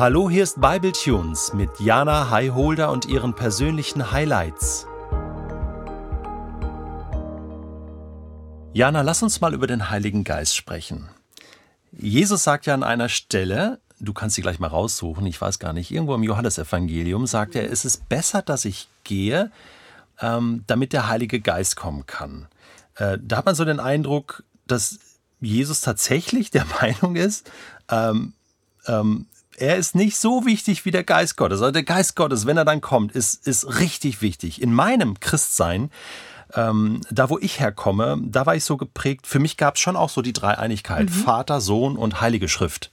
Hallo, hier ist Bible Tunes mit Jana Highholder und ihren persönlichen Highlights. Jana, lass uns mal über den Heiligen Geist sprechen. Jesus sagt ja an einer Stelle, du kannst sie gleich mal raussuchen, ich weiß gar nicht, irgendwo im Johannesevangelium sagt er, es ist besser, dass ich gehe, ähm, damit der Heilige Geist kommen kann. Äh, da hat man so den Eindruck, dass Jesus tatsächlich der Meinung ist, ähm, ähm, er ist nicht so wichtig wie der Geist Gottes. Also der Geist Gottes, wenn er dann kommt, ist, ist richtig wichtig. In meinem Christsein, ähm, da wo ich herkomme, da war ich so geprägt, für mich gab es schon auch so die Dreieinigkeit, mhm. Vater, Sohn und Heilige Schrift.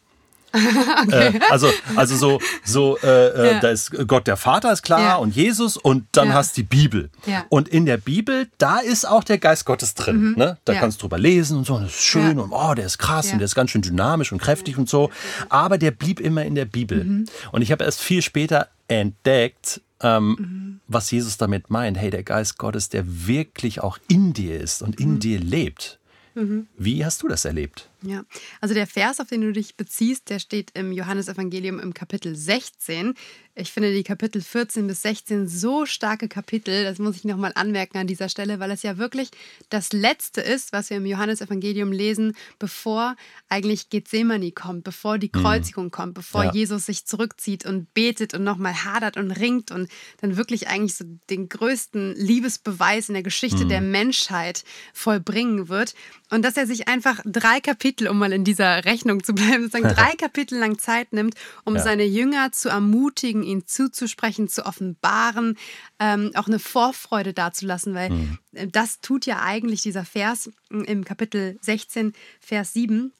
okay. äh, also, also so, so äh, äh, ja. da ist Gott der Vater ist klar ja. und Jesus und dann ja. hast die Bibel. Und in der Bibel, da ist auch der Geist Gottes drin. Mhm. Ne? Da kannst du drüber lesen und so, und das ist schön und oh, der ist krass und der ist ganz schön dynamisch und kräftig und so. Aber der blieb immer in der Bibel. Mhm. Und ich habe erst viel später entdeckt, ähm, mhm. was Jesus damit meint. Hey, der Geist Gottes, der wirklich auch in dir ist und in mhm. dir lebt. Mhm. Wie hast du das erlebt? Ja, also der Vers, auf den du dich beziehst, der steht im Johannesevangelium im Kapitel 16. Ich finde die Kapitel 14 bis 16 so starke Kapitel, das muss ich nochmal anmerken an dieser Stelle, weil es ja wirklich das Letzte ist, was wir im Johannesevangelium lesen, bevor eigentlich Gethsemane kommt, bevor die mhm. Kreuzigung mhm. kommt, bevor ja. Jesus sich zurückzieht und betet und nochmal hadert und ringt und dann wirklich eigentlich so den größten Liebesbeweis in der Geschichte mhm. der Menschheit vollbringen wird. Und dass er sich einfach drei Kapitel, um mal in dieser Rechnung zu bleiben, sozusagen drei Kapitel lang Zeit nimmt, um ja. seine Jünger zu ermutigen, ihn zuzusprechen, zu offenbaren, ähm, auch eine Vorfreude dazulassen, weil mhm. das tut ja eigentlich dieser Vers im Kapitel 16, Vers 7.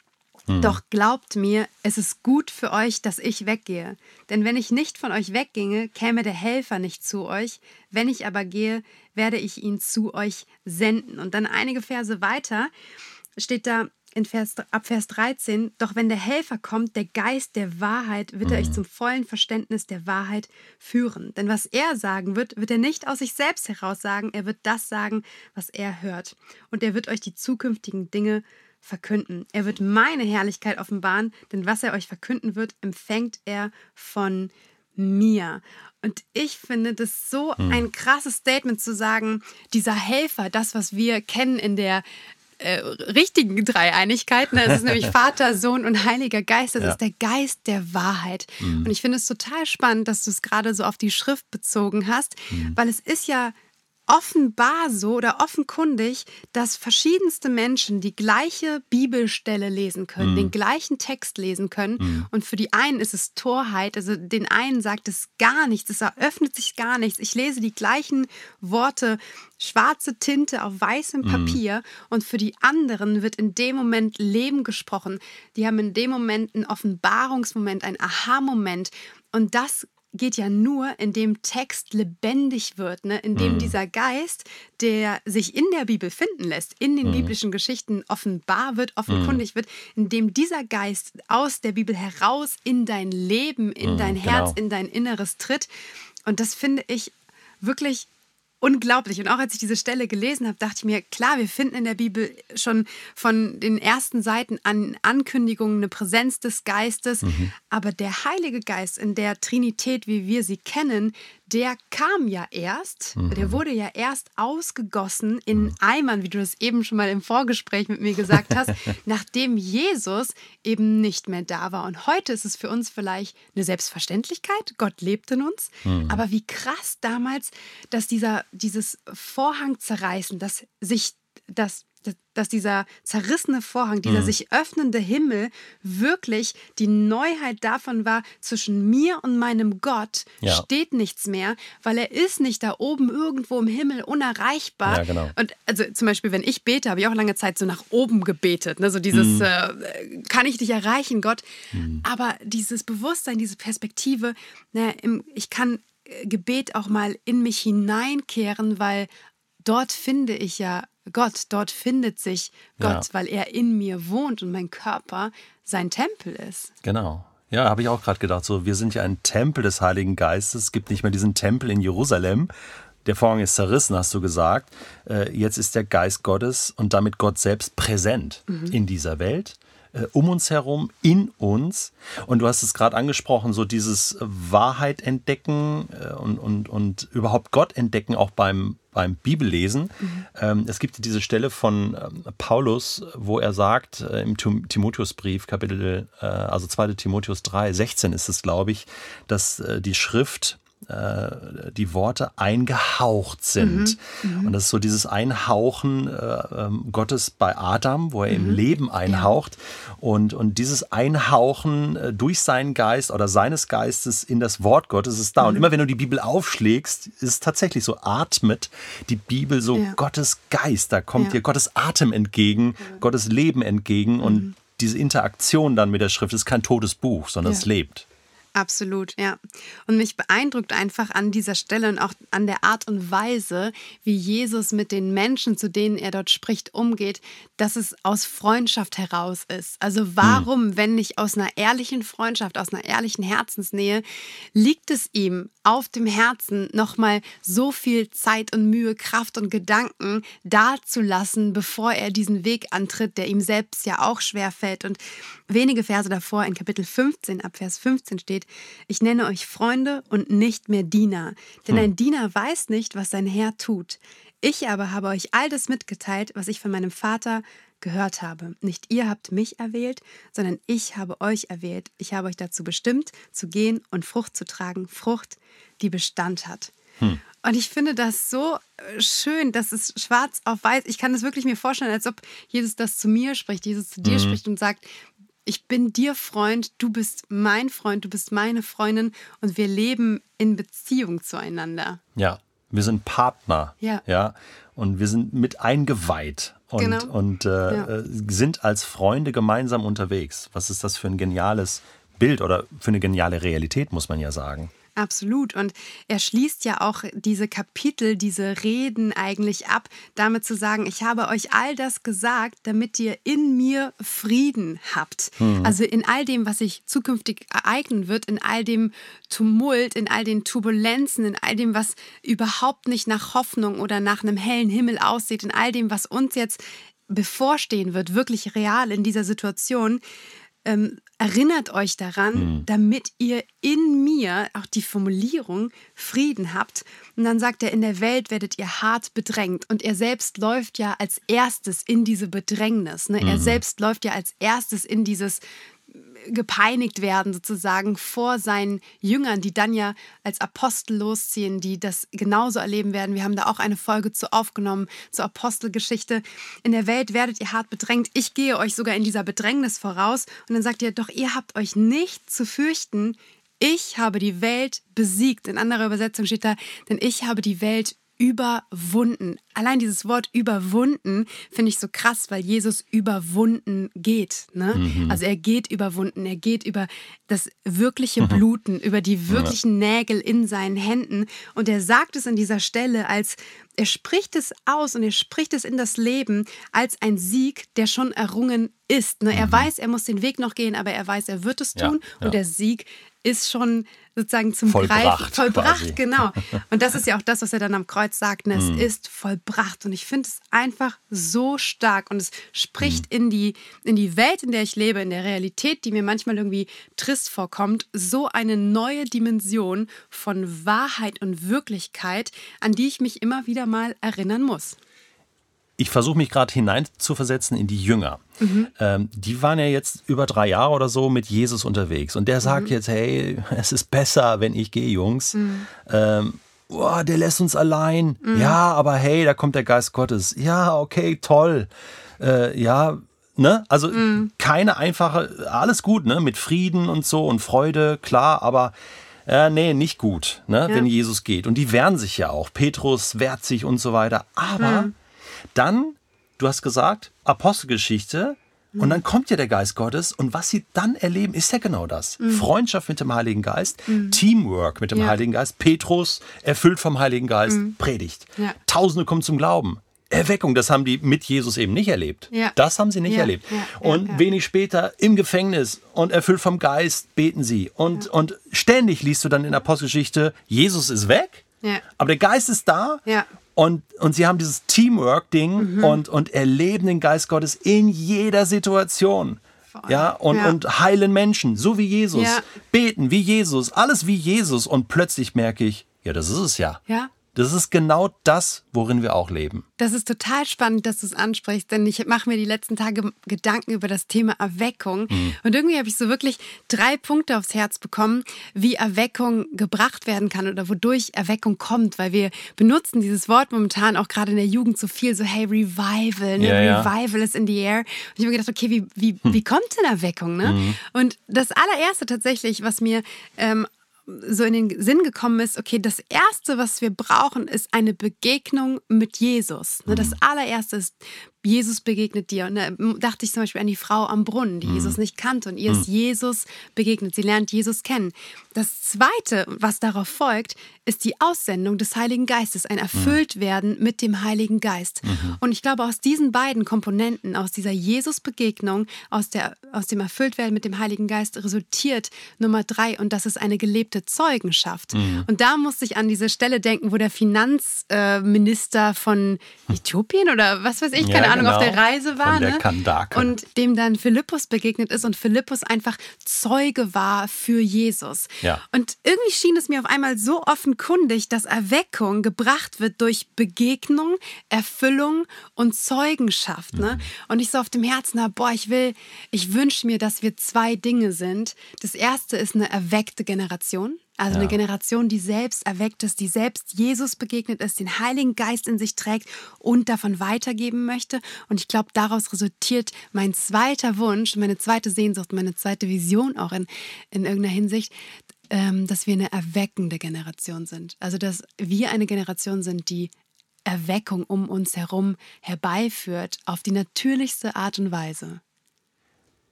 Mhm. Doch glaubt mir, es ist gut für euch, dass ich weggehe. Denn wenn ich nicht von euch wegginge, käme der Helfer nicht zu euch. Wenn ich aber gehe, werde ich ihn zu euch senden. Und dann einige Verse weiter steht da, in Vers, ab Vers 13, doch wenn der Helfer kommt, der Geist der Wahrheit, wird er euch mhm. zum vollen Verständnis der Wahrheit führen. Denn was er sagen wird, wird er nicht aus sich selbst heraus sagen, er wird das sagen, was er hört. Und er wird euch die zukünftigen Dinge verkünden. Er wird meine Herrlichkeit offenbaren, denn was er euch verkünden wird, empfängt er von mir. Und ich finde das so hm. ein krasses Statement zu sagen, dieser Helfer, das, was wir kennen in der äh, richtigen Dreieinigkeit. Ne? Es ist nämlich Vater, Sohn und Heiliger Geist. Das ja. ist der Geist der Wahrheit. Mhm. Und ich finde es total spannend, dass du es gerade so auf die Schrift bezogen hast, mhm. weil es ist ja offenbar so oder offenkundig, dass verschiedenste Menschen die gleiche Bibelstelle lesen können, mm. den gleichen Text lesen können. Mm. Und für die einen ist es Torheit, also den einen sagt es gar nichts, es eröffnet sich gar nichts. Ich lese die gleichen Worte, schwarze Tinte auf weißem mm. Papier und für die anderen wird in dem Moment Leben gesprochen. Die haben in dem Moment einen Offenbarungsmoment, einen Aha-Moment. Und das geht ja nur, indem Text lebendig wird, ne? indem mhm. dieser Geist, der sich in der Bibel finden lässt, in den mhm. biblischen Geschichten offenbar wird, offenkundig mhm. wird, indem dieser Geist aus der Bibel heraus in dein Leben, in mhm, dein Herz, genau. in dein Inneres tritt. Und das finde ich wirklich unglaublich. Und auch als ich diese Stelle gelesen habe, dachte ich mir, klar, wir finden in der Bibel schon von den ersten Seiten an Ankündigungen eine Präsenz des Geistes. Mhm. Aber der Heilige Geist in der Trinität, wie wir sie kennen, der kam ja erst, mhm. der wurde ja erst ausgegossen in mhm. Eimern, wie du das eben schon mal im Vorgespräch mit mir gesagt hast, nachdem Jesus eben nicht mehr da war. Und heute ist es für uns vielleicht eine Selbstverständlichkeit, Gott lebt in uns. Mhm. Aber wie krass damals, dass dieser, dieses Vorhang zerreißen, dass sich das dass dieser zerrissene Vorhang, dieser mhm. sich öffnende Himmel wirklich die Neuheit davon war, zwischen mir und meinem Gott ja. steht nichts mehr, weil er ist nicht da oben irgendwo im Himmel unerreichbar. Ja, genau. Und also zum Beispiel, wenn ich bete, habe ich auch lange Zeit so nach oben gebetet. Ne? So dieses, mhm. äh, kann ich dich erreichen, Gott? Mhm. Aber dieses Bewusstsein, diese Perspektive, ne, im, ich kann äh, Gebet auch mal in mich hineinkehren, weil dort finde ich ja Gott, dort findet sich Gott, ja. weil er in mir wohnt und mein Körper sein Tempel ist. Genau. Ja, habe ich auch gerade gedacht, so wir sind ja ein Tempel des Heiligen Geistes. Es gibt nicht mehr diesen Tempel in Jerusalem. Der Vorhang ist zerrissen, hast du gesagt. Äh, jetzt ist der Geist Gottes und damit Gott selbst präsent mhm. in dieser Welt. äh, um uns herum, in uns. Und du hast es gerade angesprochen, so dieses Wahrheit entdecken äh, und, und, und überhaupt Gott entdecken, auch beim, beim Bibellesen. Mhm. Ähm, es gibt diese Stelle von ähm, Paulus, wo er sagt, äh, im Timotheusbrief, Kapitel, also 2. Timotheus 3, 16 ist es, glaube ich, dass die Schrift äh, die Worte eingehaucht sind. Mhm, mhm, und das ist so dieses Einhauchen äh, ähm, Gottes bei Adam, wo er mhm. im Leben einhaucht. Ja. Und, und dieses Einhauchen äh, durch seinen Geist oder seines Geistes in das Wort Gottes ist da. Mhm. Und immer wenn du die Bibel aufschlägst, ist es tatsächlich so, atmet die Bibel so ja. Gottes Geist. Da kommt ja. dir Gottes Atem entgegen, Gottes Leben entgegen. Und mhm. diese Interaktion dann mit der Schrift ist kein totes Buch, sondern es lebt. Absolut, ja. Und mich beeindruckt einfach an dieser Stelle und auch an der Art und Weise, wie Jesus mit den Menschen, zu denen er dort spricht, umgeht, dass es aus Freundschaft heraus ist. Also warum, mhm. wenn nicht aus einer ehrlichen Freundschaft, aus einer ehrlichen Herzensnähe, liegt es ihm auf dem Herzen, nochmal so viel Zeit und Mühe, Kraft und Gedanken dazulassen, bevor er diesen Weg antritt, der ihm selbst ja auch schwer fällt. Und wenige Verse davor in Kapitel 15, ab Vers 15 steht, ich nenne euch Freunde und nicht mehr Diener, denn hm. ein Diener weiß nicht, was sein Herr tut. Ich aber habe euch all das mitgeteilt, was ich von meinem Vater gehört habe. Nicht ihr habt mich erwählt, sondern ich habe euch erwählt. Ich habe euch dazu bestimmt, zu gehen und Frucht zu tragen, Frucht, die Bestand hat. Hm. Und ich finde das so äh, schön, dass es schwarz auf weiß, ich kann es wirklich mir vorstellen, als ob Jesus das zu mir spricht, Jesus zu dir mhm. spricht und sagt, ich bin dir Freund, du bist mein Freund, du bist meine Freundin und wir leben in Beziehung zueinander. Ja, wir sind Partner. Ja. ja und wir sind mit eingeweiht und, genau. und äh, ja. Äh, sind als Freunde gemeinsam unterwegs. Was ist das für ein geniales Bild oder für eine geniale Realität, muss man ja sagen. Absolut. Und er schließt ja auch diese Kapitel, diese Reden eigentlich ab, damit zu sagen, ich habe euch all das gesagt, damit ihr in mir Frieden habt. Mhm. Also in all dem, was sich zukünftig ereignen wird, in all dem Tumult, in all den Turbulenzen, in all dem, was überhaupt nicht nach Hoffnung oder nach einem hellen Himmel aussieht, in all dem, was uns jetzt bevorstehen wird, wirklich real in dieser Situation, ähm, erinnert euch daran, mhm. damit ihr in mir, auch die Formulierung, Frieden habt. Und dann sagt er, in der Welt werdet ihr hart bedrängt. Und er selbst läuft ja als erstes in diese Bedrängnis. Ne? Mhm. Er selbst läuft ja als erstes in dieses gepeinigt werden, sozusagen vor seinen Jüngern, die dann ja als Apostel losziehen, die das genauso erleben werden. Wir haben da auch eine Folge zu aufgenommen, zur Apostelgeschichte. In der Welt werdet ihr hart bedrängt. Ich gehe euch sogar in dieser Bedrängnis voraus. Und dann sagt ihr, doch ihr habt euch nicht zu fürchten. Ich habe die Welt besiegt. In anderer Übersetzung steht da, denn ich habe die Welt überwunden. Allein dieses Wort überwunden finde ich so krass, weil Jesus überwunden geht. Ne? Mhm. Also er geht überwunden, er geht über das wirkliche mhm. Bluten, über die wirklichen ja. Nägel in seinen Händen. Und er sagt es an dieser Stelle als, er spricht es aus und er spricht es in das Leben als ein Sieg, der schon errungen ist. Ne? Er mhm. weiß, er muss den Weg noch gehen, aber er weiß, er wird es tun. Ja, ja. Und der Sieg ist schon sozusagen zum vollbracht, Greifen. Vollbracht, quasi. genau. Und das ist ja auch das, was er dann am Kreuz sagt. Ne? Es mm. ist vollbracht. Und ich finde es einfach so stark. Und es spricht mm. in, die, in die Welt, in der ich lebe, in der Realität, die mir manchmal irgendwie trist vorkommt, so eine neue Dimension von Wahrheit und Wirklichkeit, an die ich mich immer wieder mal erinnern muss ich versuche mich gerade hineinzuversetzen in die Jünger. Mhm. Ähm, die waren ja jetzt über drei Jahre oder so mit Jesus unterwegs. Und der sagt mhm. jetzt, hey, es ist besser, wenn ich gehe, Jungs. Mhm. Ähm, oh, der lässt uns allein. Mhm. Ja, aber hey, da kommt der Geist Gottes. Ja, okay, toll. Äh, ja, ne? Also mhm. keine einfache, alles gut, ne? Mit Frieden und so und Freude, klar, aber äh, nee, nicht gut, ne? Ja. wenn Jesus geht. Und die wehren sich ja auch. Petrus wehrt sich und so weiter. Aber mhm. Dann, du hast gesagt, Apostelgeschichte. Mhm. Und dann kommt ja der Geist Gottes und was sie dann erleben, ist ja genau das. Mhm. Freundschaft mit dem Heiligen Geist, mhm. Teamwork mit dem ja. Heiligen Geist. Petrus, erfüllt vom Heiligen Geist, mhm. predigt. Ja. Tausende kommen zum Glauben. Erweckung, das haben die mit Jesus eben nicht erlebt. Ja. Das haben sie nicht erlebt. Und wenig später im Gefängnis und erfüllt vom Geist beten sie. Und, und ständig liest du dann in der Apostelgeschichte, Jesus ist weg, aber der Geist ist da und, und sie haben dieses Teamwork-Ding mhm. und, und erleben den Geist Gottes in jeder Situation. Ja, und, Ja. und heilen Menschen, so wie Jesus. Ja. Beten wie Jesus, alles wie Jesus. Und plötzlich merke ich, ja, das ist es ja. Ja. Das ist genau das, worin wir auch leben. Das ist total spannend, dass du es ansprichst, denn ich mache mir die letzten Tage Gedanken über das Thema Erweckung. Mhm. Und irgendwie habe ich so wirklich drei Punkte aufs Herz bekommen, wie Erweckung gebracht werden kann oder wodurch Erweckung kommt, weil wir benutzen dieses Wort momentan auch gerade in der Jugend so viel, so hey, Revival, ne? Ja, ja. Revival is in the air. Und ich habe mir gedacht, okay, wie, wie, Hm. wie kommt denn Erweckung? Ne? Mhm. Und das allererste tatsächlich, was mir ähm, so in den Sinn gekommen ist, okay, das Erste, was wir brauchen, ist eine Begegnung mit Jesus. Ne, Das allererste ist, Jesus begegnet dir. Und da dachte ich zum Beispiel an die Frau am Brunnen, die Jesus nicht kannte. Und ihr ist Jesus begegnet. Sie lernt Jesus kennen. Das Zweite, was darauf folgt, ist die Aussendung des Heiligen Geistes, ein Erfülltwerden mit dem Heiligen Geist. Und ich glaube, aus diesen beiden Komponenten, aus dieser Jesus-Begegnung, aus, der, aus dem Erfülltwerden mit dem Heiligen Geist, resultiert Nummer drei. Und das ist eine gelebte Zeugenschaft. Und da musste ich an diese Stelle denken, wo der Finanzminister von Äthiopien oder was weiß ich, Ja, keine Ahnung, auf genau. der Reise war. Der ne? Kandake. Und dem dann Philippus begegnet ist und Philippus einfach Zeuge war für Jesus. Ja. Und irgendwie schien es mir auf einmal so offenkundig, dass Erweckung gebracht wird durch Begegnung, Erfüllung und Zeugenschaft. Ne? Mhm. Und ich so auf dem Herzen habe, boah, ich will, ich wünsche mir, dass wir zwei Dinge sind. Das erste ist eine erweckte Generation. Also eine Ja. Generation, die selbst erweckt ist, die selbst Jesus begegnet ist, den Heiligen Geist in sich trägt und davon weitergeben möchte. Und ich glaube, daraus resultiert mein zweiter Wunsch, meine zweite Sehnsucht, meine zweite Vision auch in, in irgendeiner Hinsicht, ähm, dass wir eine erweckende Generation sind. Also dass wir eine Generation sind, die Erweckung um uns herum herbeiführt auf die natürlichste Art und Weise.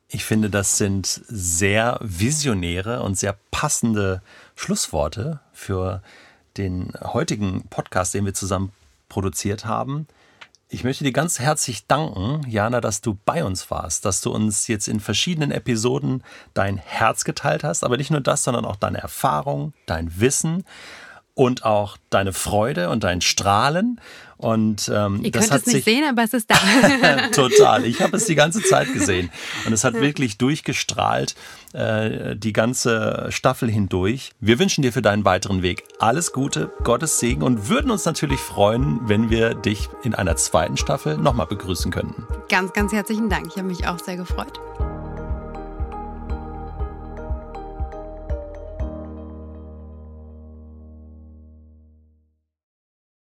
Ich finde, das sind sehr visionäre und sehr passende Schlussworte für den heutigen Podcast, den wir zusammen produziert haben. Ich möchte dir ganz herzlich danken, Jana, dass du bei uns warst, dass du uns jetzt in verschiedenen Episoden dein Herz geteilt hast, aber nicht nur das, sondern auch deine Erfahrung, dein Wissen und auch deine Freude und dein Strahlen. Und ähm, Ihr das könnt hat es nicht sich sehen, aber es ist da. Total. Ich habe es die ganze Zeit gesehen. Und es hat wirklich durchgestrahlt, äh, die ganze Staffel hindurch. Wir wünschen dir für deinen weiteren Weg alles Gute, Gottes Segen und würden uns natürlich freuen, wenn wir dich in einer zweiten Staffel nochmal begrüßen könnten. ganz, ganz herzlichen Dank. Ich habe mich auch sehr gefreut.